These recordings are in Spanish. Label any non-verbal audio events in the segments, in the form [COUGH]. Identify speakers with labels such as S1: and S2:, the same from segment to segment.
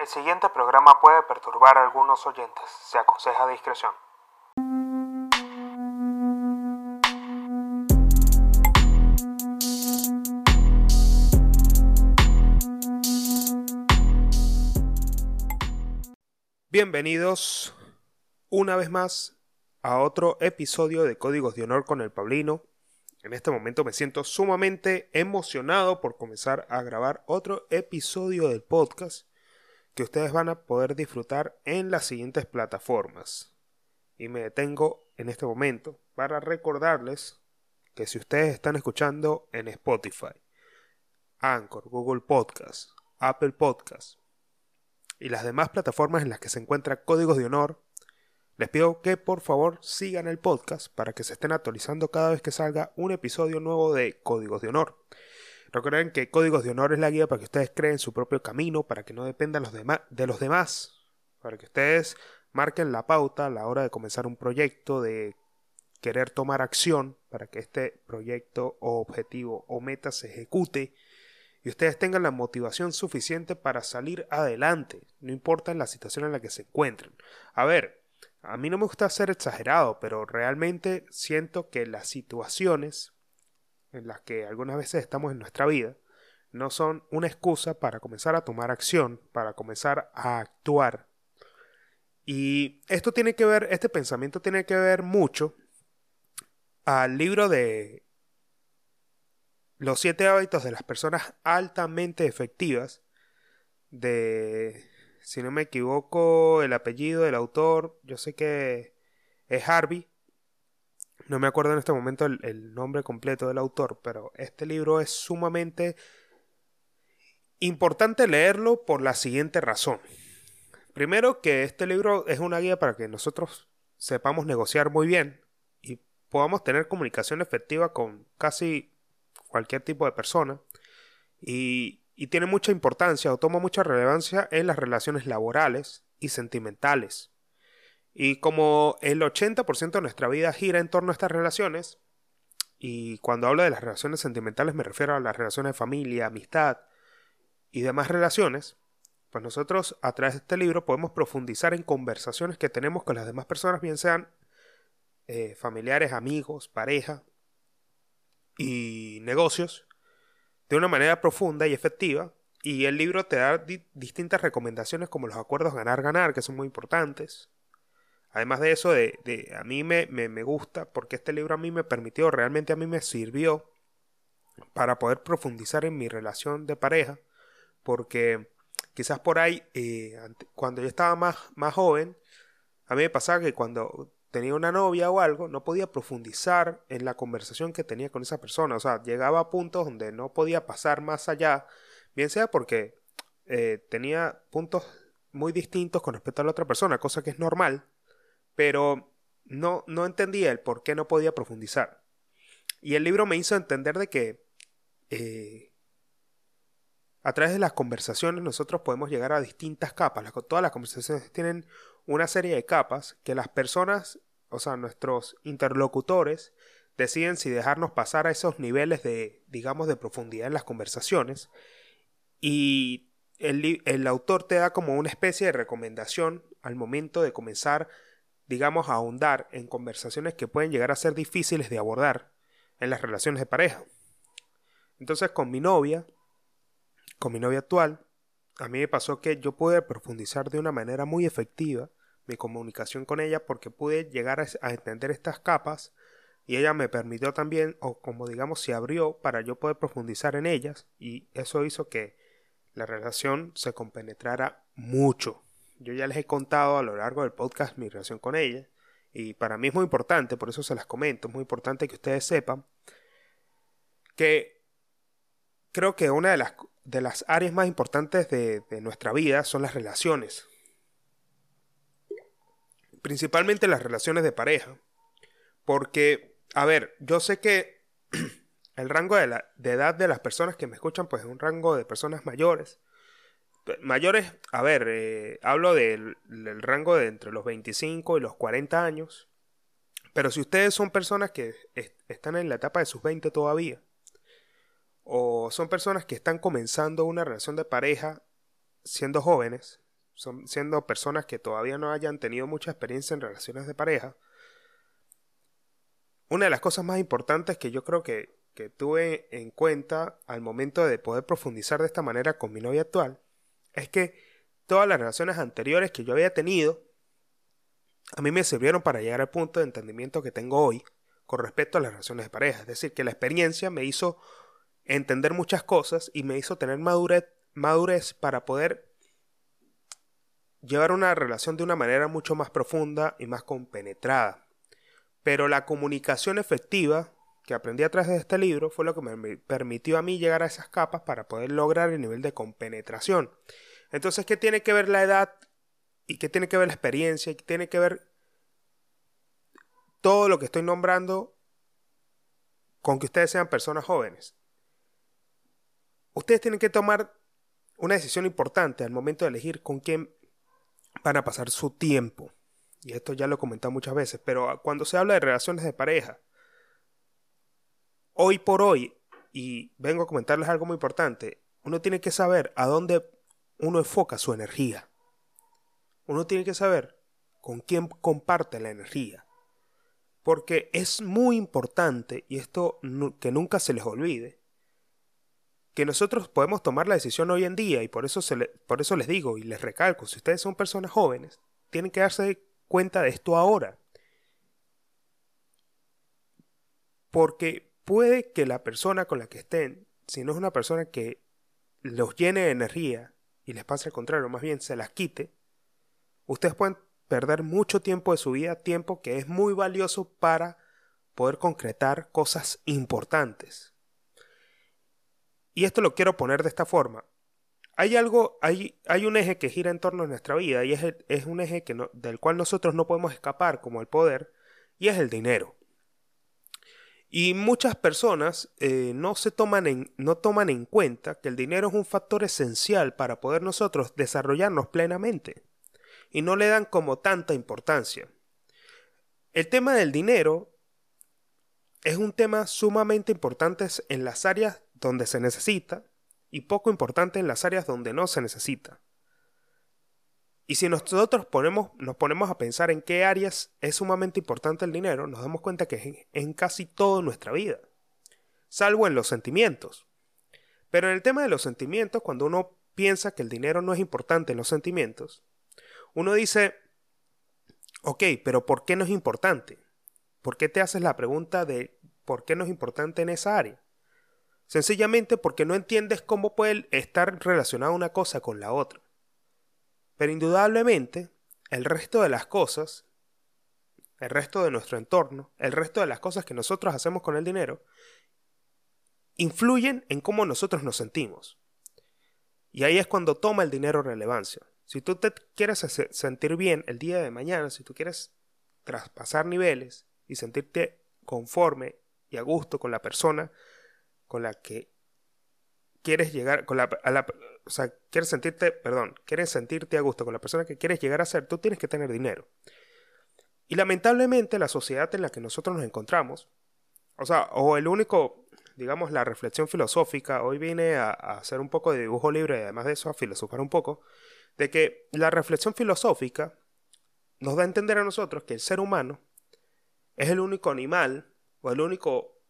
S1: El siguiente programa puede perturbar a algunos oyentes. Se aconseja discreción. Bienvenidos una vez más a otro episodio de Códigos de Honor con el Pablino. En este momento me siento sumamente emocionado por comenzar a grabar otro episodio del podcast que ustedes van a poder disfrutar en las siguientes plataformas. Y me detengo en este momento para recordarles que si ustedes están escuchando en Spotify, Anchor, Google Podcast, Apple Podcast y las demás plataformas en las que se encuentra Códigos de Honor, les pido que por favor sigan el podcast para que se estén actualizando cada vez que salga un episodio nuevo de Códigos de Honor. Recuerden que Códigos de Honor es la guía para que ustedes creen su propio camino, para que no dependan de los demás, para que ustedes marquen la pauta a la hora de comenzar un proyecto, de querer tomar acción para que este proyecto o objetivo o meta se ejecute y ustedes tengan la motivación suficiente para salir adelante, no importa la situación en la que se encuentren. A ver, a mí no me gusta ser exagerado, pero realmente siento que las situaciones en las que algunas veces estamos en nuestra vida no son una excusa para comenzar a tomar acción, para comenzar a actuar. Y esto tiene que ver, este pensamiento tiene que ver mucho al libro de Los siete hábitos de las personas altamente efectivas de, si no me equivoco, el apellido del autor, yo sé que es Harvey, no me acuerdo en este momento el, nombre completo del autor, pero este libro es sumamente importante leerlo por la siguiente razón. Primero que este libro es una guía para que nosotros sepamos negociar muy bien y podamos tener comunicación efectiva con casi cualquier tipo de persona. Y, tiene mucha importancia o toma mucha relevancia en las relaciones laborales y sentimentales. Y como el 80% de nuestra vida gira en torno a estas relaciones, y cuando hablo de las relaciones sentimentales me refiero a las relaciones de familia, amistad y demás relaciones, pues nosotros a través de este libro podemos profundizar en conversaciones que tenemos con las demás personas, bien sean eh, familiares, amigos, pareja y negocios, de una manera profunda y efectiva. Y el libro te da distintas recomendaciones como los acuerdos ganar-ganar, que son muy importantes, Además de eso, de, a mí me, me, gusta porque este libro a mí me permitió, realmente a mí me sirvió para poder profundizar en mi relación de pareja, porque quizás por ahí, eh, cuando yo estaba más, más joven, a mí me pasaba que cuando tenía una novia o algo, no podía profundizar en la conversación que tenía con esa persona, o sea, llegaba a puntos donde no podía pasar más allá, bien sea porque eh, tenía puntos muy distintos con respecto a la otra persona, cosa que es normal, pero no, no entendía el por qué no podía profundizar. Y el libro me hizo entender de que eh, a través de las conversaciones nosotros podemos llegar a distintas capas. todas las conversaciones tienen una serie de capas que las personas, o sea, nuestros interlocutores, deciden si dejarnos pasar a esos niveles de, digamos, de profundidad en las conversaciones. Y el, el autor te da como una especie de recomendación al momento de comenzar digamos, ahondar en conversaciones que pueden llegar a ser difíciles de abordar en las relaciones de pareja. Entonces, con mi novia, con mi novia actual, a mí me pasó que yo pude profundizar de una manera muy efectiva mi comunicación con ella porque pude llegar a, entender estas capas y ella me permitió también, o como digamos, se abrió para yo poder profundizar en ellas y eso hizo que la relación se compenetrara mucho, yo ya les he contado a lo largo del podcast mi relación con ella. Y para mí es muy importante, por eso se las comento, es muy importante que ustedes sepan que creo que una de las, de las áreas más importantes de, nuestra vida son las relaciones. Principalmente las relaciones de pareja. Porque, a ver, yo sé que [CLEARS THROAT] el rango de, de edad de las personas que me escuchan pues es un rango de personas mayores mayores, a ver, eh, hablo del, rango de entre los 25 y los 40 años. Pero si ustedes son personas que están en la etapa de sus 20 todavía, o son personas que están comenzando una relación de pareja siendo jóvenes, son, siendo personas que todavía no hayan tenido mucha experiencia en relaciones de pareja, una de las cosas más importantes que yo creo que, que tuve en cuenta al momento de poder profundizar de esta manera con mi novia actual es que todas las relaciones anteriores que yo había tenido a mí me sirvieron para llegar al punto de entendimiento que tengo hoy con respecto a las relaciones de pareja. Es decir, que la experiencia me hizo entender muchas cosas y me hizo tener madurez, madurez para poder llevar una relación de una manera mucho más profunda y más compenetrada. Pero la comunicación efectiva que aprendí a través de este libro fue lo que me permitió a mí llegar a esas capas para poder lograr el nivel de compenetración. Entonces, ¿qué tiene que ver la edad y qué tiene que ver la experiencia y qué tiene que ver todo lo que estoy nombrando con que ustedes sean personas jóvenes? Ustedes tienen que tomar una decisión importante al momento de elegir con quién van a pasar su tiempo. Y esto ya lo he comentado muchas veces, pero cuando se habla de relaciones de pareja, hoy por hoy, y vengo a comentarles algo muy importante, uno tiene que saber a dónde uno enfoca su energía. Uno tiene que saber con quién comparte la energía. Porque es muy importante, y esto que nunca se les olvide, que nosotros podemos tomar la decisión hoy en día y por eso, por eso les digo y les recalco, si ustedes son personas jóvenes, tienen que darse cuenta de esto ahora. Porque puede que la persona con la que estén, si no es una persona que los llene de energía y les pase al contrario, más bien se las quite, ustedes pueden perder mucho tiempo de su vida, tiempo que es muy valioso para poder concretar cosas importantes. Y esto lo quiero poner de esta forma. Hay algo, hay, hay un eje que gira en torno a nuestra vida y es, es un eje que del cual nosotros no podemos escapar como el poder y es el dinero. Y muchas personas eh, no, se toman no toman en cuenta que el dinero es un factor esencial para poder nosotros desarrollarnos plenamente y no le dan como tanta importancia. El tema del dinero es un tema sumamente importante en las áreas donde se necesita y poco importante en las áreas donde no se necesita. Y si nosotros ponemos, nos ponemos a pensar en qué áreas es sumamente importante el dinero, nos damos cuenta que es en, en casi toda nuestra vida, salvo en los sentimientos. Pero en el tema de los sentimientos, cuando uno piensa que el dinero no es importante en los sentimientos, uno dice, ok, pero ¿por qué no es importante? ¿Por qué te haces la pregunta de por qué no es importante en esa área? Sencillamente porque no entiendes cómo puede estar relacionada una cosa con la otra. Pero indudablemente, el resto de las cosas, el resto de nuestro entorno, el resto de las cosas que nosotros hacemos con el dinero, influyen en cómo nosotros nos sentimos. Y ahí es cuando toma el dinero relevancia. Si tú te quieres sentir bien el día de mañana, si tú quieres traspasar niveles y sentirte conforme y a gusto con la persona con la que quieres llegar, con la, o sea, quieres sentirte, perdón, quieres sentirte a gusto con la persona que quieres llegar a ser, tú tienes que tener dinero. Y lamentablemente la sociedad en la que nosotros nos encontramos, o sea, o el único, digamos, la reflexión filosófica, hoy viene a, a hacer un poco de dibujo libre y además de eso a filosofar un poco, de que la reflexión filosófica nos da a entender a nosotros que el ser humano es el único animal o el único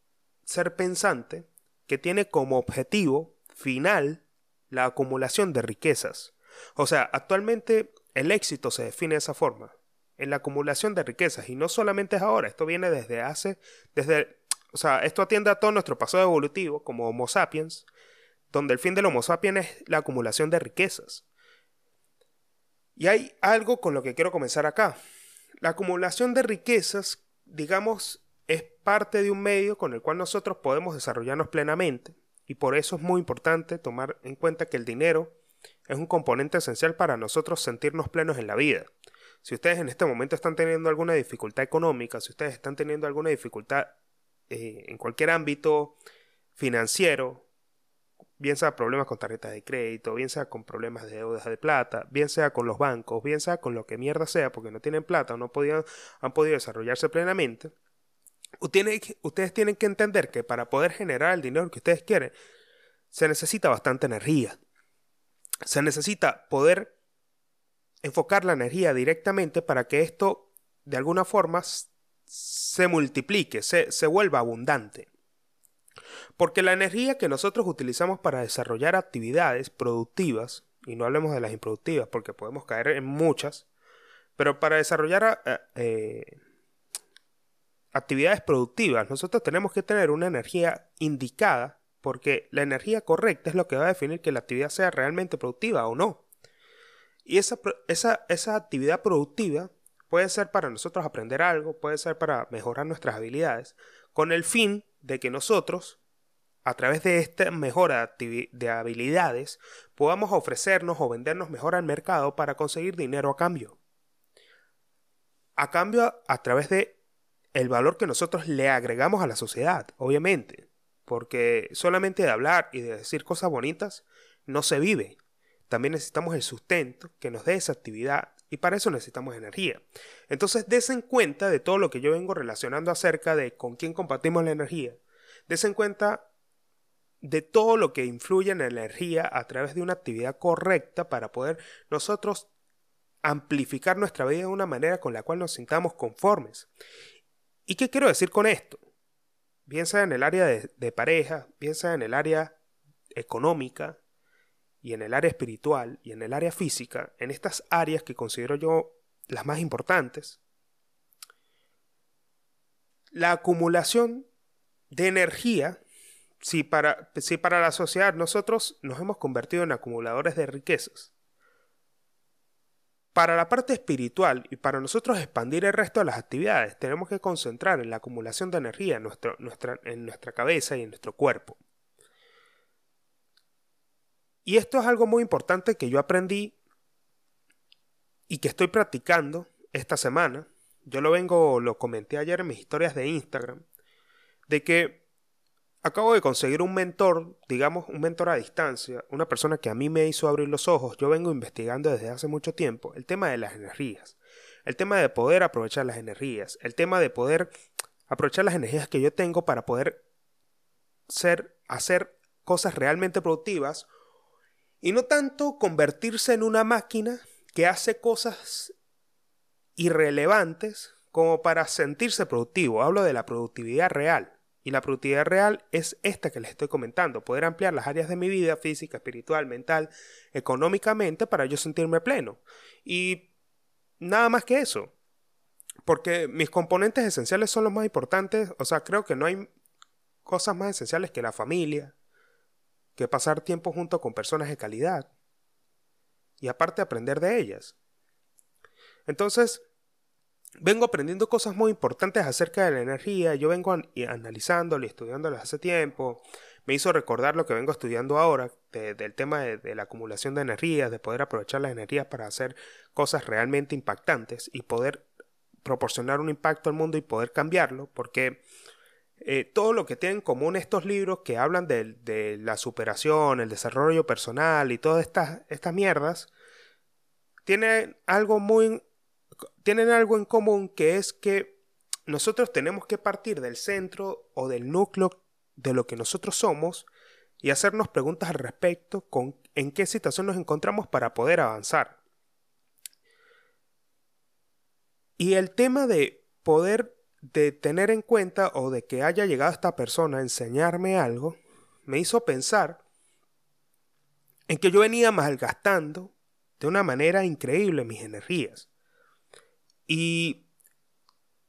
S1: ser pensante que tiene como objetivo final la acumulación de riquezas. O sea, actualmente el éxito se define de esa forma, en la acumulación de riquezas, y no solamente es ahora, esto viene desde hace, desde, o sea, esto atiende a todo nuestro pasado evolutivo como Homo sapiens, donde el fin del Homo sapiens es la acumulación de riquezas. Y hay algo con lo que quiero comenzar acá. La acumulación de riquezas, digamos, es parte de un medio con el cual nosotros podemos desarrollarnos plenamente y por eso es muy importante tomar en cuenta que el dinero es un componente esencial para nosotros sentirnos plenos en la vida. Si ustedes en este momento están teniendo alguna dificultad económica, si ustedes están teniendo alguna dificultad eh, en cualquier ámbito financiero, bien sea problemas con tarjetas de crédito, bien sea con problemas de deudas de plata, bien sea con los bancos, bien sea con lo que mierda sea porque no tienen plata o no podían, han podido desarrollarse plenamente, ustedes tienen que entender que para poder generar el dinero que ustedes quieren, se necesita bastante energía. Se necesita poder enfocar la energía directamente para que esto de alguna forma se multiplique, se, se vuelva abundante. Porque la energía que nosotros utilizamos para desarrollar actividades productivas, y no hablemos de las improductivas porque podemos caer en muchas, pero para desarrollar eh, eh, actividades productivas nosotros tenemos que tener una energía indicada porque la energía correcta es lo que va a definir que la actividad sea realmente productiva o no. Y esa, esa, esa actividad productiva puede ser para nosotros aprender algo, puede ser para mejorar nuestras habilidades, con el fin de que nosotros, a través de esta mejora de habilidades, podamos ofrecernos o vendernos mejor al mercado para conseguir dinero a cambio. A cambio, a través de el valor que nosotros le agregamos a la sociedad, obviamente porque solamente de hablar y de decir cosas bonitas no se vive. También necesitamos el sustento que nos dé esa actividad y para eso necesitamos energía. Entonces, desen cuenta de todo lo que yo vengo relacionando acerca de con quién compartimos la energía. Desen cuenta de todo lo que influye en la energía a través de una actividad correcta para poder nosotros amplificar nuestra vida de una manera con la cual nos sintamos conformes. ¿Y qué quiero decir con esto? piensa en el área de, pareja, piensa en el área económica y en el área espiritual y en el área física, en estas áreas que considero yo las más importantes, la acumulación de energía, si para, si para la sociedad nosotros nos hemos convertido en acumuladores de riquezas, para la parte espiritual y para nosotros expandir el resto de las actividades, tenemos que concentrar en la acumulación de energía en, nuestra, nuestra cabeza y en nuestro cuerpo. Y esto es algo muy importante que yo aprendí y que estoy practicando esta semana. Yo lo vengo, lo comenté ayer en mis historias de Instagram, de que Acabo de conseguir un mentor, digamos un mentor a distancia, una persona que a mí me hizo abrir los ojos. Yo vengo investigando desde hace mucho tiempo el tema de las energías, el tema de poder aprovechar las energías, el tema de poder aprovechar las energías que yo tengo para poder ser, hacer cosas realmente productivas y no tanto convertirse en una máquina que hace cosas irrelevantes como para sentirse productivo. Hablo de la productividad real. Y la productividad real es esta que les estoy comentando, poder ampliar las áreas de mi vida física, espiritual, mental, económicamente para yo sentirme pleno. Y nada más que eso. Porque mis componentes esenciales son los más importantes. O sea, creo que no hay cosas más esenciales que la familia, que pasar tiempo junto con personas de calidad. Y aparte aprender de ellas. Entonces, vengo aprendiendo cosas muy importantes acerca de la energía. Yo vengo analizándolo y estudiándolas hace tiempo. Me hizo recordar lo que vengo estudiando ahora del tema de, la acumulación de energías, de poder aprovechar las energías para hacer cosas realmente impactantes y poder proporcionar un impacto al mundo y poder cambiarlo, porque eh, todo lo que tienen en común estos libros que hablan de, de la superación, el desarrollo personal y todas estas, estas mierdas, tiene algo muy tienen algo en común que es que nosotros tenemos que partir del centro o del núcleo de lo que nosotros somos y hacernos preguntas al respecto con en qué situación nos encontramos para poder avanzar. Y el tema de poder de tener en cuenta o de que haya llegado esta persona a enseñarme algo me hizo pensar en que yo venía malgastando de una manera increíble mis energías. Y,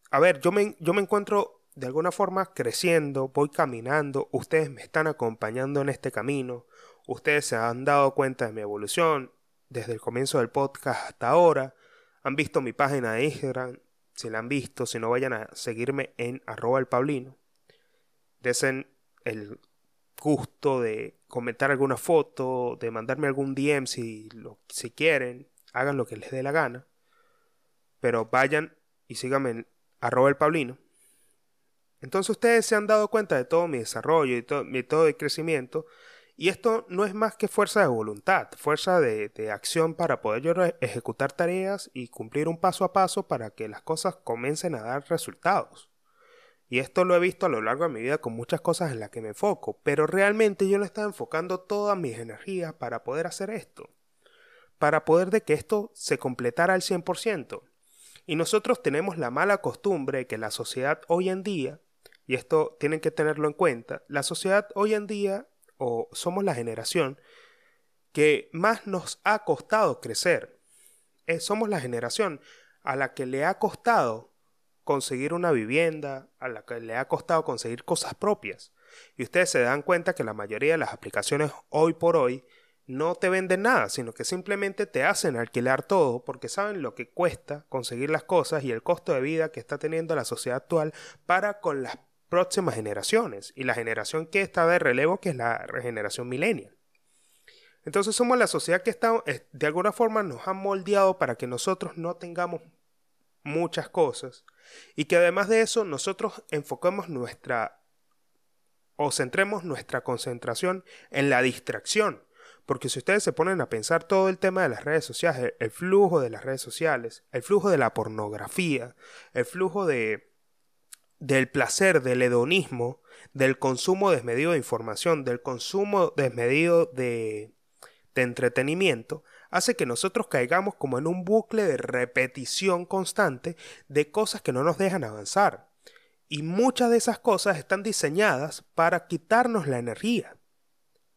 S1: a ver, yo me, yo me encuentro de alguna forma creciendo, voy caminando, ustedes me están acompañando en este camino, ustedes se han dado cuenta de mi evolución desde el comienzo del podcast hasta ahora, han visto mi página de Instagram, si la han visto, si no vayan a seguirme en arroba el pablino, desen el gusto de comentar alguna foto, de mandarme algún DM si, lo, si quieren, hagan lo que les dé la gana pero vayan y síganme en arroba el Pablino. Entonces ustedes se han dado cuenta de todo mi desarrollo y todo, mi, todo el crecimiento. Y esto no es más que fuerza de voluntad, fuerza de, de, acción para poder yo ejecutar tareas y cumplir un paso a paso para que las cosas comiencen a dar resultados. Y esto lo he visto a lo largo de mi vida con muchas cosas en las que me enfoco, pero realmente yo no estaba enfocando todas mis energías para poder hacer esto. para poder de que esto se completara al 100%. Y nosotros tenemos la mala costumbre que la sociedad hoy en día, y esto tienen que tenerlo en cuenta, la sociedad hoy en día, o somos la generación, que más nos ha costado crecer. Eh, somos la generación a la que le ha costado conseguir una vivienda, a la que le ha costado conseguir cosas propias. Y ustedes se dan cuenta que la mayoría de las aplicaciones hoy por hoy no te venden nada, sino que simplemente te hacen alquilar todo porque saben lo que cuesta conseguir las cosas y el costo de vida que está teniendo la sociedad actual para con las próximas generaciones y la generación que está de relevo que es la generación millennial. Entonces somos la sociedad que está, eh, de alguna forma nos ha moldeado para que nosotros no tengamos muchas cosas y que además de eso nosotros enfoquemos nuestra o centremos nuestra concentración en la distracción. Porque si ustedes se ponen a pensar todo el tema de las redes sociales, el flujo de las redes sociales, el flujo de la pornografía, el flujo de del placer, del hedonismo, del consumo desmedido de información, del consumo desmedido de, de entretenimiento, hace que nosotros caigamos como en un bucle de repetición constante de cosas que no nos dejan avanzar. Y muchas de esas cosas están diseñadas para quitarnos la energía,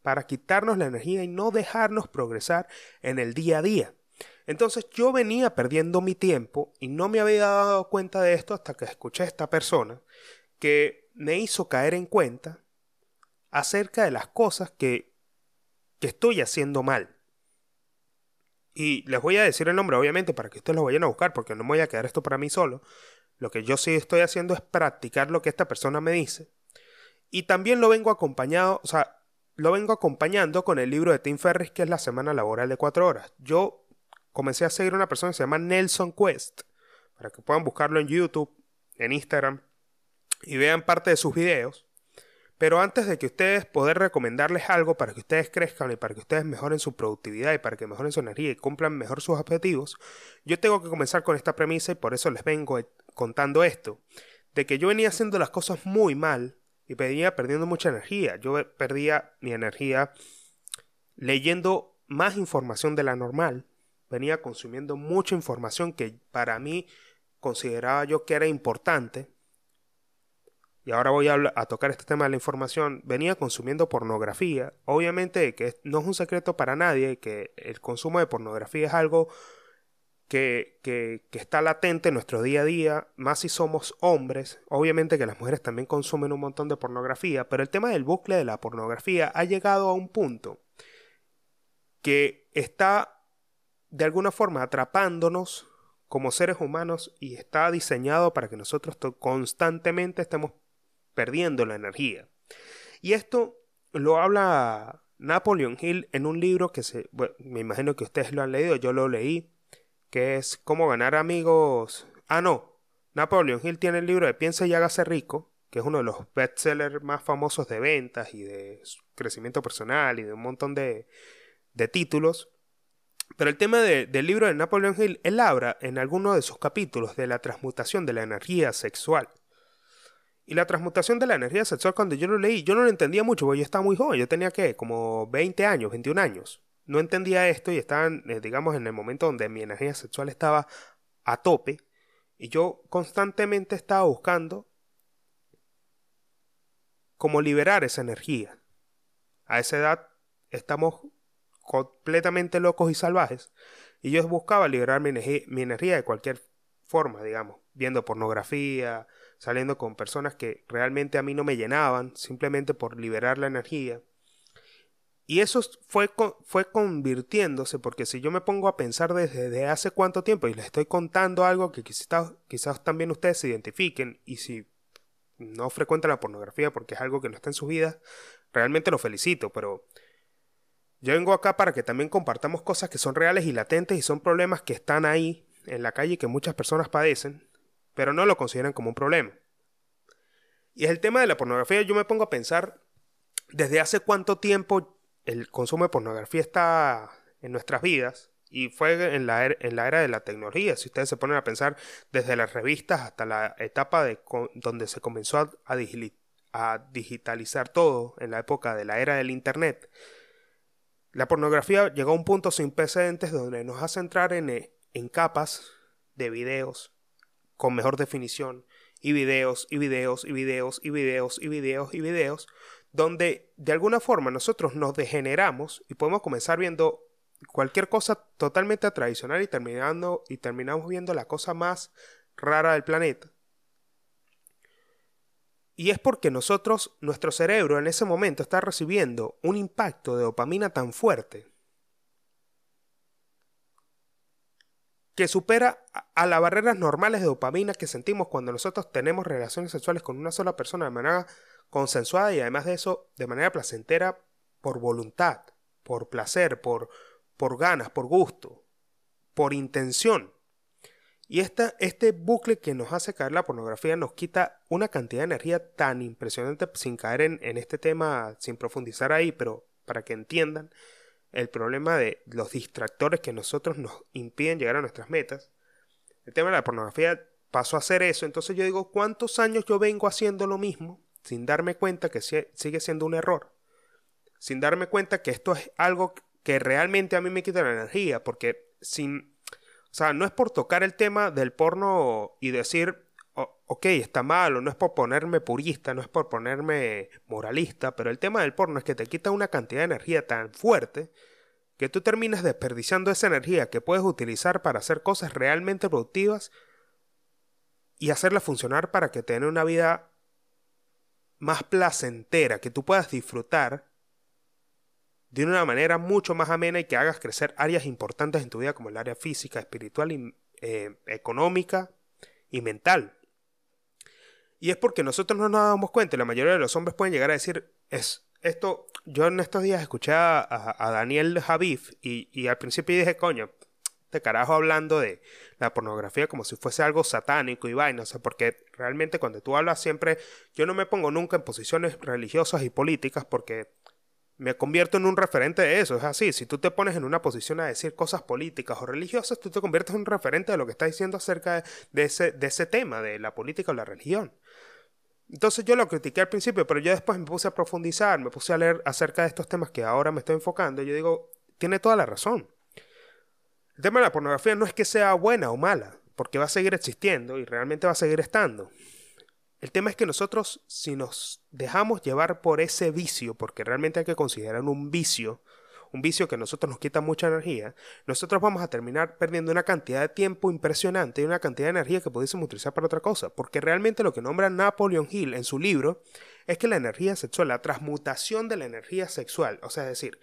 S1: para quitarnos la energía y no dejarnos progresar en el día a día. Entonces yo venía perdiendo mi tiempo y no me había dado cuenta de esto hasta que escuché a esta persona que me hizo caer en cuenta acerca de las cosas que, que estoy haciendo mal. Y les voy a decir el nombre, obviamente, para que ustedes lo vayan a buscar, porque no me voy a quedar esto para mí solo. Lo que yo sí estoy haciendo es practicar lo que esta persona me dice. Y también lo vengo acompañado, o sea, lo vengo acompañando con el libro de Tim Ferris, que es la semana laboral de cuatro horas. Yo comencé a seguir a una persona que se llama Nelson Quest, para que puedan buscarlo en YouTube, en Instagram, y vean parte de sus videos. Pero antes de que ustedes poder recomendarles algo para que ustedes crezcan y para que ustedes mejoren su productividad y para que mejoren su energía y cumplan mejor sus objetivos, yo tengo que comenzar con esta premisa y por eso les vengo contando esto, de que yo venía haciendo las cosas muy mal y venía perdiendo mucha energía. Yo perdía mi energía leyendo más información de la normal, venía consumiendo mucha información que para mí consideraba yo que era importante y ahora voy a, tocar este tema de la información, venía consumiendo pornografía. Obviamente que no es un secreto para nadie que el consumo de pornografía es algo que, está latente en nuestro día a día, más si somos hombres. Obviamente que las mujeres también consumen un montón de pornografía, pero el tema del bucle de la pornografía ha llegado a un punto que está de alguna forma atrapándonos como seres humanos y está diseñado para que nosotros constantemente estemos perdiendo la energía. Y esto lo habla Napoleon Hill en un libro que se, me imagino que ustedes lo han leído, yo lo leí, que es Cómo ganar amigos. Ah, no, Napoleon Hill tiene el libro de Piensa y hágase rico, que es uno de los bestsellers más famosos de ventas y de crecimiento personal y de un montón de, de títulos. Pero el tema del libro de Napoleon Hill, él habla en alguno de sus capítulos de la transmutación de la energía sexual. Y la transmutación de la energía sexual, cuando yo lo leí, yo no lo entendía mucho, porque yo estaba muy joven, yo tenía que como 20 años, 21 años. No entendía esto y estaba, eh, digamos, en el momento donde mi energía sexual estaba a tope. Y yo constantemente estaba buscando cómo liberar esa energía. A esa edad estamos completamente locos y salvajes. Y yo buscaba liberar mi energía de cualquier forma, digamos, viendo pornografía, saliendo con personas que realmente a mí no me llenaban, simplemente por liberar la energía. Y eso fue, fue convirtiéndose, porque si yo me pongo a pensar desde, hace cuánto tiempo y les estoy contando algo que quizás, quizás también ustedes se identifiquen, y si no frecuentan la pornografía porque es algo que no está en su vida, realmente lo felicito, pero yo vengo acá para que también compartamos cosas que son reales y latentes y son problemas que están ahí en la calle y que muchas personas padecen pero no lo consideran como un problema. Y es el tema de la pornografía, yo me pongo a pensar desde hace cuánto tiempo el consumo de pornografía está en nuestras vidas y fue en la, er, en la era de la tecnología. Si ustedes se ponen a pensar desde las revistas hasta la etapa de donde se comenzó a, digitalizar todo en la época de la era del Internet, La pornografía llegó a un punto sin precedentes donde nos hace entrar en, en capas de videos con mejor definición y videos y videos y videos y videos y videos y videos donde de alguna forma nosotros nos degeneramos y podemos comenzar viendo cualquier cosa totalmente tradicional y terminando y terminamos viendo la cosa más rara del planeta. Y es porque nosotros, nuestro cerebro en ese momento está recibiendo un impacto de dopamina tan fuerte que supera a las barreras normales de dopamina que sentimos cuando nosotros tenemos relaciones sexuales con una sola persona de manera consensuada y además de eso de manera placentera por voluntad, por placer, por, por ganas, por gusto, por intención. Y esta, este bucle que nos hace caer la pornografía nos quita una cantidad de energía tan impresionante sin caer en, en este tema, sin profundizar ahí, pero para que entiendan el problema de los distractores que nosotros nos impiden llegar a nuestras metas. El tema de la pornografía pasó a ser eso. Entonces yo digo, ¿cuántos años yo vengo haciendo lo mismo? Sin darme cuenta que sigue siendo un error, sin darme cuenta que esto es algo que realmente a mí me quita la energía, porque sin, o sea, no es por tocar el tema del porno y decir, ok, está mal, o no es por ponerme purista, no es por ponerme moralista, pero el tema del porno es que te quita una cantidad de energía tan fuerte que tú terminas desperdiciando esa energía que puedes utilizar para hacer cosas realmente productivas y hacerla funcionar para que tenga una vida más placentera, que tú puedas disfrutar de una manera mucho más amena y que hagas crecer áreas importantes en tu vida como el área física, espiritual, y, eh, económica y mental. Y es porque nosotros no nos damos cuenta, la mayoría de los hombres pueden llegar a decir, es esto, yo en estos días escuché a, Daniel Javif y, y, al principio dije, coño, este carajo hablando de la pornografía como si fuese algo satánico y vaina, o sea, porque realmente cuando tú hablas siempre, yo no me pongo nunca en posiciones religiosas y políticas porque me convierto en un referente de eso, es así, si tú te pones en una posición a decir cosas políticas o religiosas, tú te conviertes en un referente de lo que está diciendo acerca de ese, de ese tema, de la política o la religión. Entonces yo lo critiqué al principio, pero yo después me puse a profundizar, me puse a leer acerca de estos temas que ahora me estoy enfocando, y yo digo, tiene toda la razón. El tema de la pornografía no es que sea buena o mala, porque va a seguir existiendo y realmente va a seguir estando. El tema es que nosotros, si nos dejamos llevar por ese vicio, porque realmente hay que considerar un vicio, un vicio que a nosotros nos quita mucha energía, nosotros vamos a terminar perdiendo una cantidad de tiempo impresionante y una cantidad de energía que pudiésemos utilizar para otra cosa. Porque realmente lo que nombra Napoleon Hill en su libro es que la energía sexual, la transmutación de la energía sexual, o sea, es decir,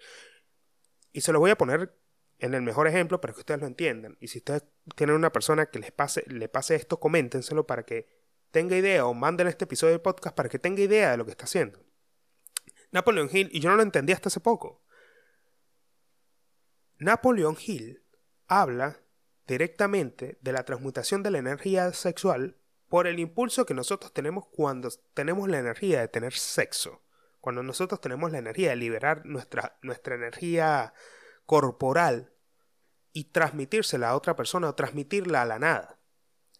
S1: y se lo voy a poner en el mejor ejemplo para que ustedes lo entiendan. Y si ustedes tienen una persona que les pase, le pase esto, coméntenselo para que tenga idea o manden este episodio de podcast para que tenga idea de lo que está haciendo. Napoleon Hill, y yo no lo entendí hasta hace poco. Napoleon Hill habla directamente de la transmutación de la energía sexual por el impulso que nosotros tenemos cuando tenemos la energía de tener sexo. Cuando nosotros tenemos la energía de liberar nuestra, nuestra energía corporal y transmitírsela a otra persona o transmitirla a la nada.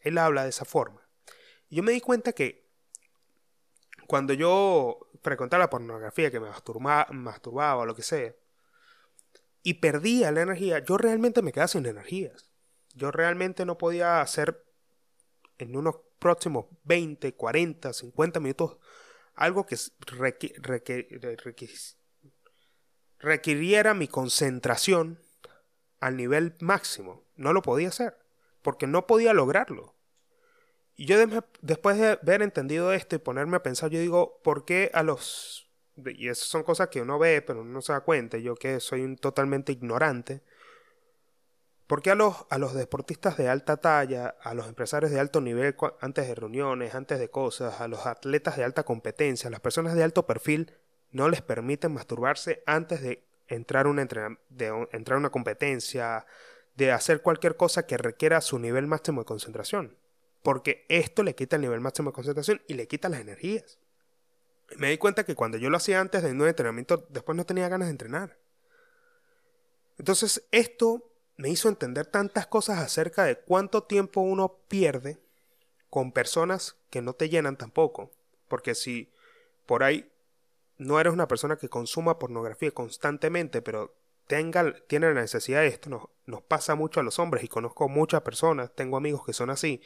S1: Él habla de esa forma. Yo me di cuenta que cuando yo frecuentaba la pornografía, que me masturbaba, masturbaba o lo que sea, y perdía la energía, yo realmente me quedaba sin energías. Yo realmente no podía hacer en unos próximos 20, 40, 50 minutos algo que requiriera mi concentración al nivel máximo. No lo podía hacer, porque no podía lograrlo. Y yo después de haber entendido esto y ponerme a pensar, yo digo, ¿por qué a los... Y esas son cosas que uno ve, pero no se da cuenta, yo que soy un totalmente ignorante. ¿Por qué a los, a los deportistas de alta talla, a los empresarios de alto nivel antes de reuniones, antes de cosas, a los atletas de alta competencia, a las personas de alto perfil, no les permiten masturbarse antes de entrar, una entrar a una competencia, de hacer cualquier cosa que requiera su nivel máximo de concentración. Porque esto le quita el nivel máximo de concentración y le quita las energías. Me di cuenta que cuando yo lo hacía antes de un entrenamiento, después no tenía ganas de entrenar. Entonces, esto me hizo entender tantas cosas acerca de cuánto tiempo uno pierde con personas que no te llenan tampoco. Porque si por ahí no eres una persona que consuma pornografía constantemente, pero tenga, tiene la necesidad de esto, nos, nos pasa mucho a los hombres y conozco muchas personas, tengo amigos que son así,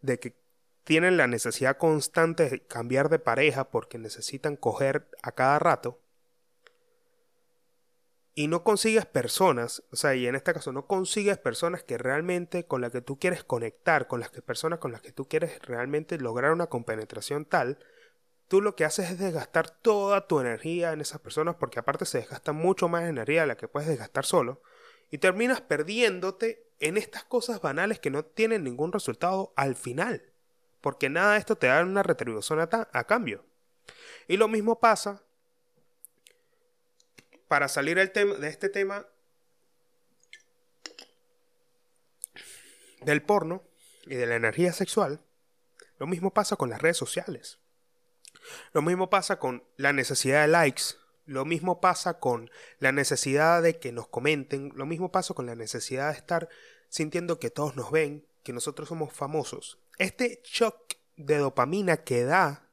S1: de que tienen la necesidad constante de cambiar de pareja porque necesitan coger a cada rato. Y no consigues personas, o sea, y en este caso no consigues personas que realmente con las que tú quieres conectar, con las que personas con las que tú quieres realmente lograr una compenetración tal, tú lo que haces es desgastar toda tu energía en esas personas porque aparte se desgasta mucho más energía de la que puedes desgastar solo y terminas perdiéndote en estas cosas banales que no tienen ningún resultado al final, porque nada de esto te da una retribución a, cambio. Y lo mismo pasa para salir el de este tema del porno y de la energía sexual, lo mismo pasa con las redes sociales. Lo mismo pasa con la necesidad de likes. Lo mismo pasa con la necesidad de que nos comenten. Lo mismo pasa con la necesidad de estar sintiendo que todos nos ven, que nosotros somos famosos. Este shock de dopamina que da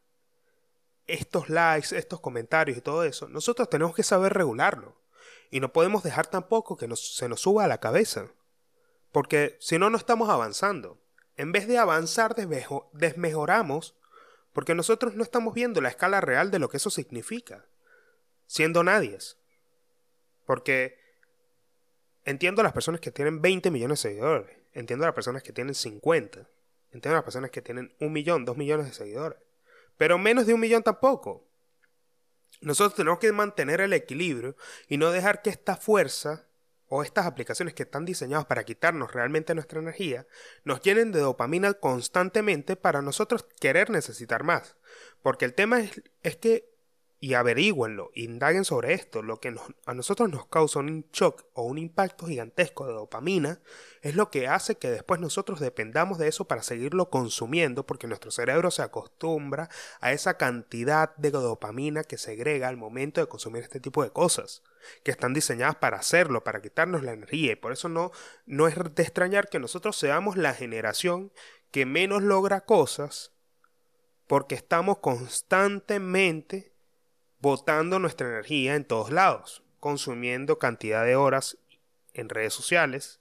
S1: estos likes, estos comentarios y todo eso, nosotros tenemos que saber regularlo. Y no podemos dejar tampoco que se nos suba a la cabeza. Porque si no, no estamos avanzando. En vez de avanzar, desmejoramos porque nosotros no estamos viendo la escala real de lo que eso significa, siendo nadies. Porque entiendo a las personas que tienen 20 millones de seguidores, entiendo a las personas que tienen 50, entiendo a las personas que tienen un millón, dos millones de seguidores. Pero menos de un millón tampoco. Nosotros tenemos que mantener el equilibrio y no dejar que esta fuerza o estas aplicaciones que están diseñadas para quitarnos realmente nuestra energía nos llenen de dopamina constantemente para nosotros querer necesitar más. Porque el tema es, es que y averigüenlo, indaguen sobre esto. Lo que a nosotros nos causa un shock o un impacto gigantesco de dopamina es lo que hace que después nosotros dependamos de eso para seguirlo consumiendo porque nuestro cerebro se acostumbra a esa cantidad de dopamina que segrega al momento de consumir este tipo de cosas que están diseñadas para hacerlo, para quitarnos la energía. Y por eso no, no es de extrañar que nosotros seamos la generación que menos logra cosas porque estamos constantemente botando nuestra energía en todos lados, consumiendo cantidad de horas en redes sociales,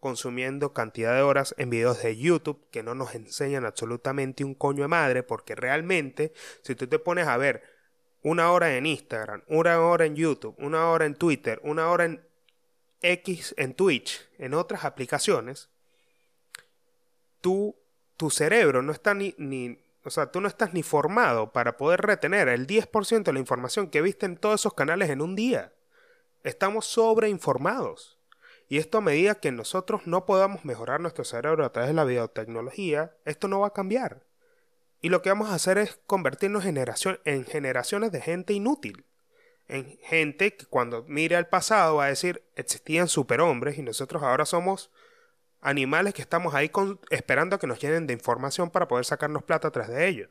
S1: consumiendo cantidad de horas en videos de YouTube que no nos enseñan absolutamente un coño de madre, porque realmente si tú te pones a ver una hora en Instagram, una hora en YouTube, una hora en Twitter, una hora en X, en Twitch, en otras aplicaciones, tú, tu cerebro no está ni, ni, o sea, tú no estás ni formado para poder retener el 10% de la información que viste en todos esos canales en un día. Estamos sobreinformados. Y esto a medida que nosotros no podamos mejorar nuestro cerebro a través de la biotecnología, esto no va a cambiar. Y lo que vamos a hacer es convertirnos en, en generaciones de gente inútil. En gente que cuando mire al pasado va a decir existían superhombres y nosotros ahora somos animales que estamos ahí esperando a que nos llenen de información para poder sacarnos plata atrás de ellos.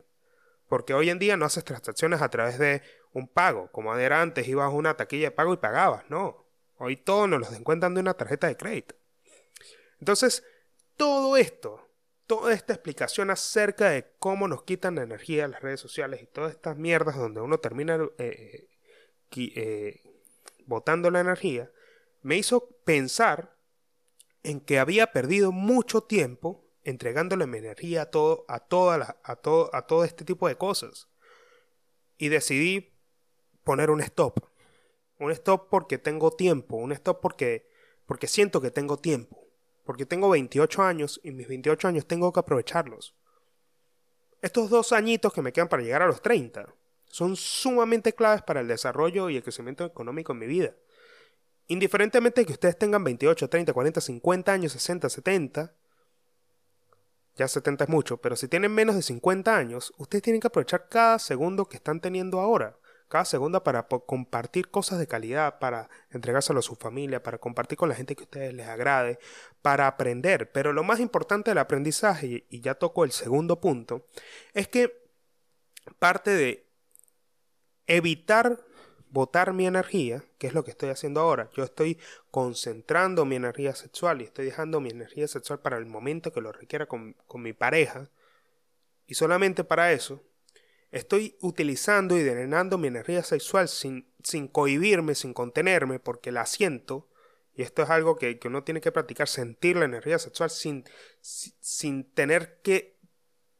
S1: Porque hoy en día no haces transacciones a través de un pago, como era antes, ibas a una taquilla de pago y pagabas, no. Hoy todos nos los encuentran de una tarjeta de crédito. Entonces, todo esto, toda esta explicación acerca de cómo nos quitan la energía las redes sociales y todas estas mierdas donde uno termina eh, eh, eh, botando la energía, me hizo pensar en que había perdido mucho tiempo entregándole mi energía a todo, a toda a todo, a todo este tipo de cosas. Y decidí poner un stop. Un stop porque tengo tiempo, un stop porque, porque siento que tengo tiempo. Porque tengo 28 años y mis 28 años tengo que aprovecharlos. Estos dos añitos que me quedan para llegar a los 30 son sumamente claves para el desarrollo y el crecimiento económico en mi vida. Indiferentemente de que ustedes tengan 28, 30, 40, 50 años, 60, 70, ya 70 es mucho, pero si tienen menos de 50 años, ustedes tienen que aprovechar cada segundo que están teniendo ahora, cada segundo para compartir cosas de calidad, para entregárselo a su familia, para compartir con la gente que a ustedes les agrade, para aprender. Pero lo más importante del aprendizaje, y ya toco el segundo punto, es que parte de evitar botar mi energía, que es lo que estoy haciendo ahora. Yo estoy concentrando mi energía sexual y estoy dejando mi energía sexual para el momento que lo requiera con, mi pareja. Y solamente para eso estoy utilizando y drenando mi energía sexual sin, sin cohibirme, sin contenerme, porque la siento, y esto es algo que, uno tiene que practicar, sentir la energía sexual sin, sin tener que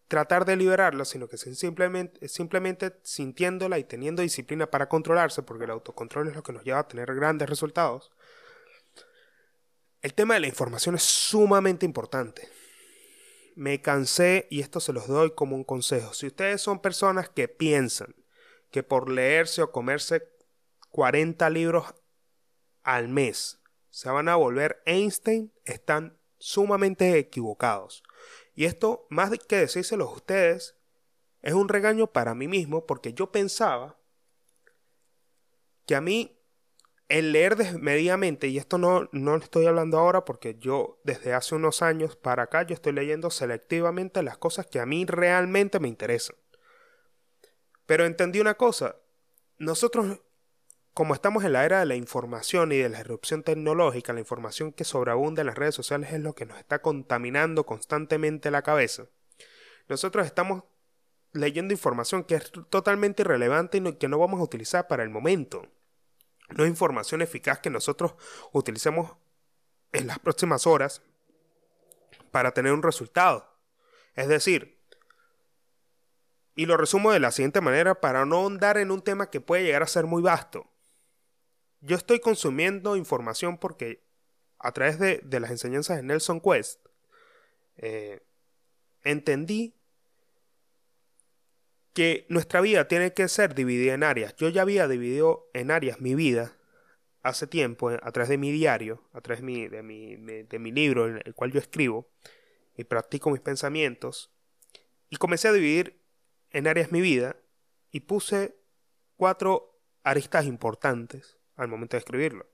S1: tratar de liberarla, sino que simplemente, simplemente sintiéndola y teniendo disciplina para controlarse, porque el autocontrol es lo que nos lleva a tener grandes resultados. El tema de la información es sumamente importante. Me cansé y esto se los doy como un consejo. Si ustedes son personas que piensan que por leerse o comerse 40 libros al mes se van a volver Einstein, están sumamente equivocados. Y esto, más que decírselo a ustedes, es un regaño para mí mismo porque yo pensaba que a mí el leer desmedidamente, y esto no, no estoy hablando ahora porque yo desde hace unos años para acá yo estoy leyendo selectivamente las cosas que a mí realmente me interesan. Pero entendí una cosa, nosotros como estamos en la era de la información y de la erupción tecnológica, la información que sobreabunda en las redes sociales es lo que nos está contaminando constantemente la cabeza. Nosotros estamos leyendo información que es totalmente irrelevante y que no vamos a utilizar para el momento. No es información eficaz que nosotros utilicemos en las próximas horas para tener un resultado. Es decir, y lo resumo de la siguiente manera para no ahondar en un tema que puede llegar a ser muy vasto yo estoy consumiendo información porque a través de, las enseñanzas de Nelson Quest, eh, entendí que nuestra vida tiene que ser dividida en áreas. Yo ya había dividido en áreas mi vida hace tiempo, eh, a través de mi diario, a través de mi, de mi, de mi libro en el cual yo escribo y practico mis pensamientos, y comencé a dividir en áreas mi vida y puse cuatro aristas importantes al momento de escribirlo.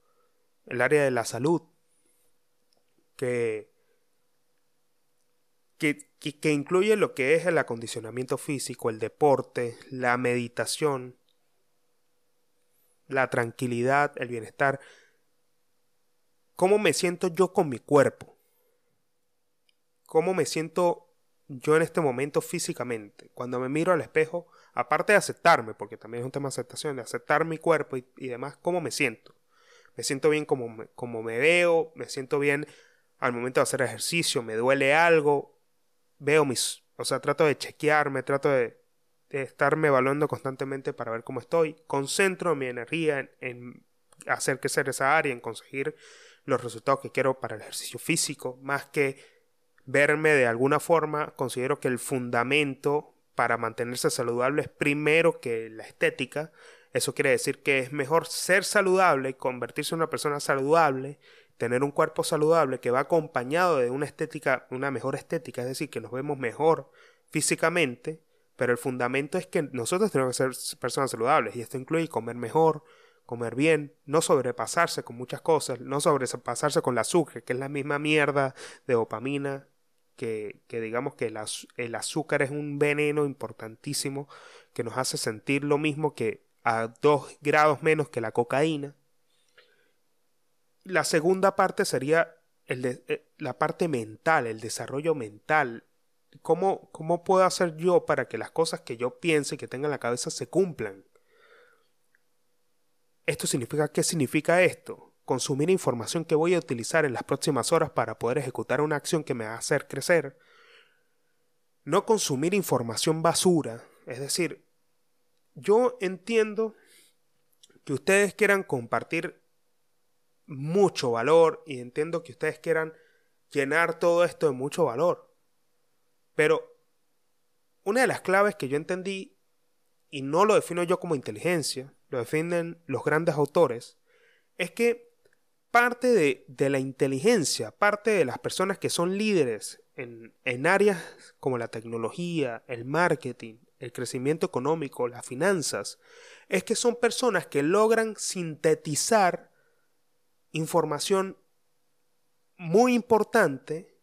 S1: El área de la salud, que, que, que, incluye lo que es el acondicionamiento físico, el deporte, la meditación, la tranquilidad, el bienestar. ¿Cómo me siento yo con mi cuerpo? ¿Cómo me siento yo en este momento físicamente? Cuando me miro al espejo, aparte de aceptarme, porque también es un tema de aceptación, de aceptar mi cuerpo y, demás, cómo me siento. Me siento bien como me, como me veo, me siento bien al momento de hacer ejercicio, me duele algo, veo mis, o sea, trato de chequearme, trato de, estarme evaluando constantemente para ver cómo estoy, concentro mi energía en, en hacer crecer esa área, en conseguir los resultados que quiero para el ejercicio físico, más que verme de alguna forma, considero que el fundamento para mantenerse saludable es primero que la estética. Eso quiere decir que es mejor ser saludable, convertirse en una persona saludable, tener un cuerpo saludable que va acompañado de una estética, una mejor estética, es decir, que nos vemos mejor físicamente, pero el fundamento es que nosotros tenemos que ser personas saludables y esto incluye comer mejor, comer bien, no sobrepasarse con muchas cosas, no sobrepasarse con la azúcar, que es la misma mierda de dopamina, que, digamos que el, azúcar es un veneno importantísimo que nos hace sentir lo mismo que a dos grados menos que la cocaína. La segunda parte sería eh, la parte mental, el desarrollo mental. ¿Cómo, ¿Cómo puedo hacer yo para que las cosas que yo piense y que tenga en la cabeza se cumplan? ¿Esto significa qué significa esto? consumir información que voy a utilizar en las próximas horas para poder ejecutar una acción que me va a hacer crecer. No consumir información basura. Es decir, yo entiendo que ustedes quieran compartir mucho valor y entiendo que ustedes quieran llenar todo esto de mucho valor. Pero una de las claves que yo entendí, y no lo defino yo como inteligencia, lo definen los grandes autores, es que parte de, la inteligencia, parte de las personas que son líderes en, en áreas como la tecnología, el marketing, el crecimiento económico, las finanzas, es que son personas que logran sintetizar información muy importante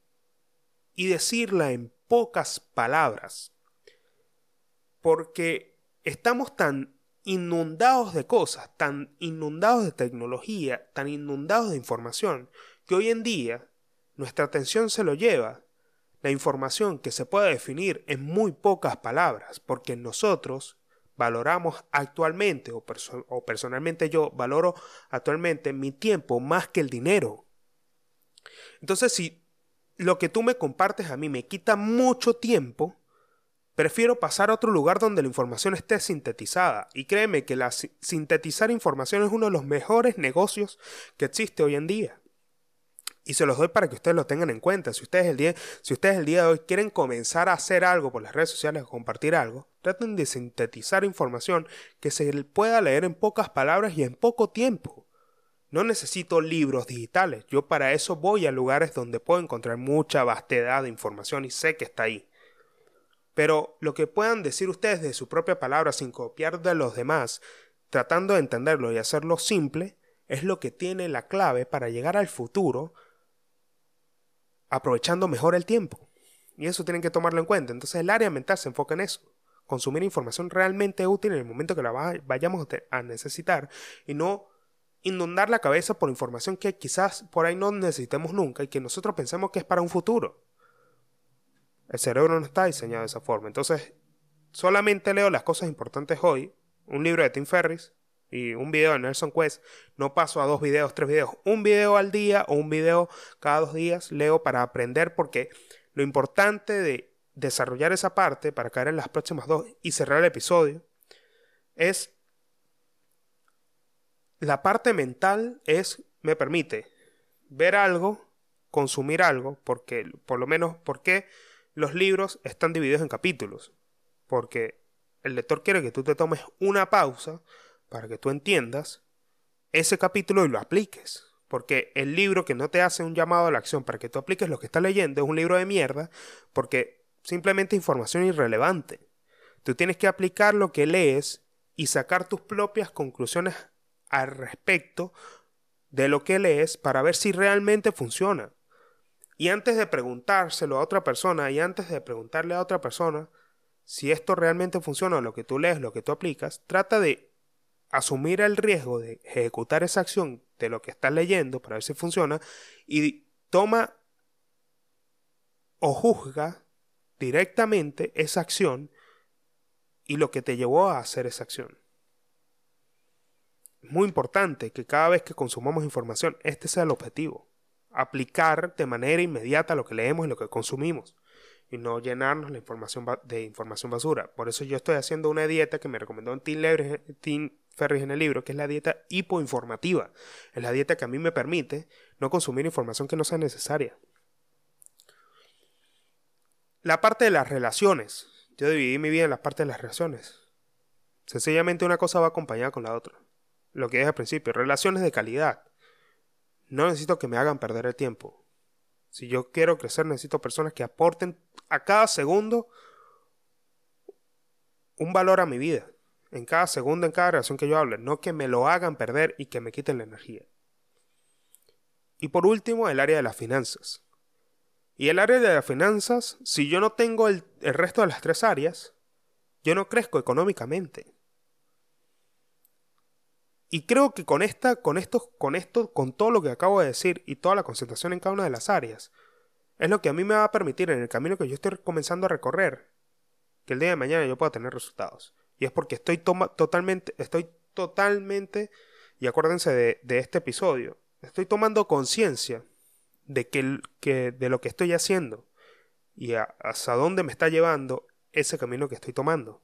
S1: y decirla en pocas palabras. Porque estamos tan inundados de cosas, tan inundados de tecnología, tan inundados de información, que hoy en día nuestra atención se lo lleva la información que se puede definir en muy pocas palabras, porque nosotros valoramos actualmente, o, personalmente yo valoro actualmente mi tiempo más que el dinero. Entonces, si lo que tú me compartes a mí me quita mucho tiempo, prefiero pasar a otro lugar donde la información esté sintetizada. Y créeme que la, sintetizar información es uno de los mejores negocios que existe hoy en día. Y se los doy para que ustedes lo tengan en cuenta. Si ustedes el día, si ustedes el día de hoy quieren comenzar a hacer algo por las redes sociales o compartir algo, traten de sintetizar información que se pueda leer en pocas palabras y en poco tiempo. No necesito libros digitales. Yo para eso voy a lugares donde puedo encontrar mucha vastedad de información y sé que está ahí. Pero lo que puedan decir ustedes de su propia palabra sin copiar de los demás, tratando de entenderlo y hacerlo simple, es lo que tiene la clave para llegar al futuro aprovechando mejor el tiempo. Y eso tienen que tomarlo en cuenta. Entonces el área mental se enfoca en eso. Consumir información realmente útil en el momento que la vayamos a necesitar y no inundar la cabeza por información que quizás por ahí no necesitemos nunca y que nosotros pensemos que es para un futuro. El cerebro no está diseñado de esa forma. Entonces, solamente leo las cosas importantes hoy. Un libro de Tim Ferris, y un video de Nelson Quest, no paso a dos videos, tres videos, un video al día o un video cada dos días leo para aprender porque lo importante de desarrollar esa parte para caer en las próximas dos y cerrar el episodio es la parte mental es me permite ver algo, consumir algo, porque por lo menos porque los libros están divididos en capítulos, porque el lector quiere que tú te tomes una pausa para que tú entiendas ese capítulo y lo apliques. Porque el libro que no te hace un llamado a la acción para que tú apliques lo que estás leyendo es un libro de mierda, porque simplemente información irrelevante. Tú tienes que aplicar lo que lees y sacar tus propias conclusiones al respecto de lo que lees para ver si realmente funciona. Y antes de preguntárselo a otra persona y antes de preguntarle a otra persona si esto realmente funciona, lo que tú lees, lo que tú aplicas, trata de asumir el riesgo de ejecutar esa acción de lo que estás leyendo para ver si funciona y toma o juzga directamente esa acción y lo que te llevó a hacer esa acción. Es muy importante que cada vez que consumamos información, este sea el objetivo. Aplicar de manera inmediata lo que leemos y lo que consumimos. Y no llenarnos la información de información basura. Por eso yo estoy haciendo una dieta que me recomendó Tim, Lebre, Ferris en el libro, que es la dieta hipoinformativa. Es la dieta que a mí me permite no consumir información que no sea necesaria. La parte de las relaciones. Yo dividí mi vida en la parte de las relaciones. Sencillamente una cosa va acompañada con la otra. Lo que dije al principio, relaciones de calidad. No necesito que me hagan perder el tiempo. Si yo quiero crecer, necesito personas que aporten a cada segundo un valor a mi vida en cada segundo, en cada relación que yo hable, no que me lo hagan perder y que me quiten la energía. Y por último, el área de las finanzas. Y el área de las finanzas, si yo no tengo el, resto de las tres áreas, yo no crezco económicamente. Y creo que con esta, con esto, con esto, con todo lo que acabo de decir y toda la concentración en cada una de las áreas, es lo que a mí me va a permitir en el camino que yo estoy comenzando a recorrer, que el día de mañana yo pueda tener resultados. Y es porque estoy totalmente, estoy totalmente, y acuérdense de, este episodio, estoy tomando conciencia de, que, que, de lo que estoy haciendo y hasta dónde me está llevando ese camino que estoy tomando.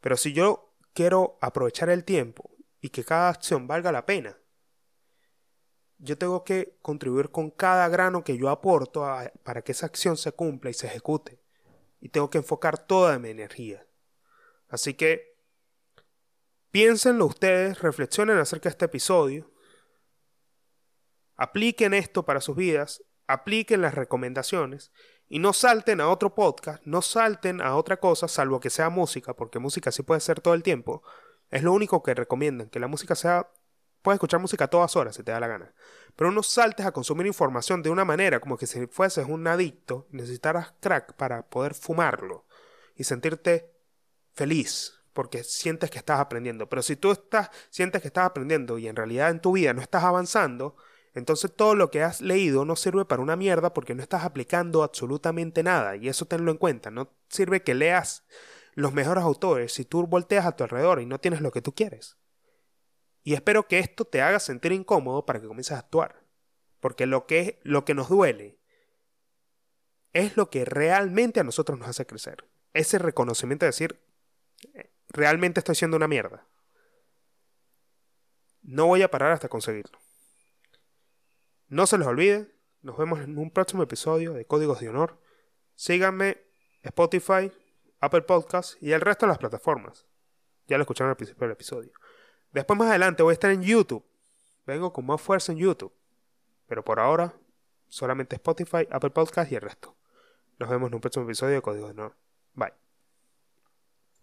S1: Pero si yo quiero aprovechar el tiempo y que cada acción valga la pena, yo tengo que contribuir con cada grano que yo aporto para que esa acción se cumpla y se ejecute. Y tengo que enfocar toda mi energía. Así que piénsenlo ustedes, reflexionen acerca de este episodio, apliquen esto para sus vidas, apliquen las recomendaciones y no salten a otro podcast, no salten a otra cosa, salvo que sea música, porque música sí puede ser todo el tiempo. Es lo único que recomiendan, que la música sea... Puedes escuchar música a todas horas si te da la gana. Pero no saltes a consumir información de una manera como que si fueses un adicto necesitaras crack para poder fumarlo y sentirte feliz porque sientes que estás aprendiendo. Pero si tú estás, sientes que estás aprendiendo y en realidad en tu vida no estás avanzando, Entonces todo lo que has leído no sirve para una mierda porque no estás aplicando absolutamente nada. Y eso tenlo en cuenta. No sirve que leas los mejores autores si tú volteas a tu alrededor y no tienes lo que tú quieres. Y espero que esto te haga sentir incómodo para que comiences a actuar. Porque lo que, lo que nos duele es lo que realmente a nosotros nos hace crecer. Ese reconocimiento de decir, realmente estoy siendo una mierda. No voy a parar hasta conseguirlo. No se les olvide, nos vemos en un próximo episodio de Códigos de Honor. Síganme Spotify, Apple Podcasts y el resto de las plataformas. Ya lo escucharon al principio del episodio. Después más adelante voy a estar en YouTube. Vengo con más fuerza en YouTube. Pero por ahora, solamente Spotify, Apple Podcasts y el resto. Nos vemos en un próximo episodio de Códigos de Honor. Bye.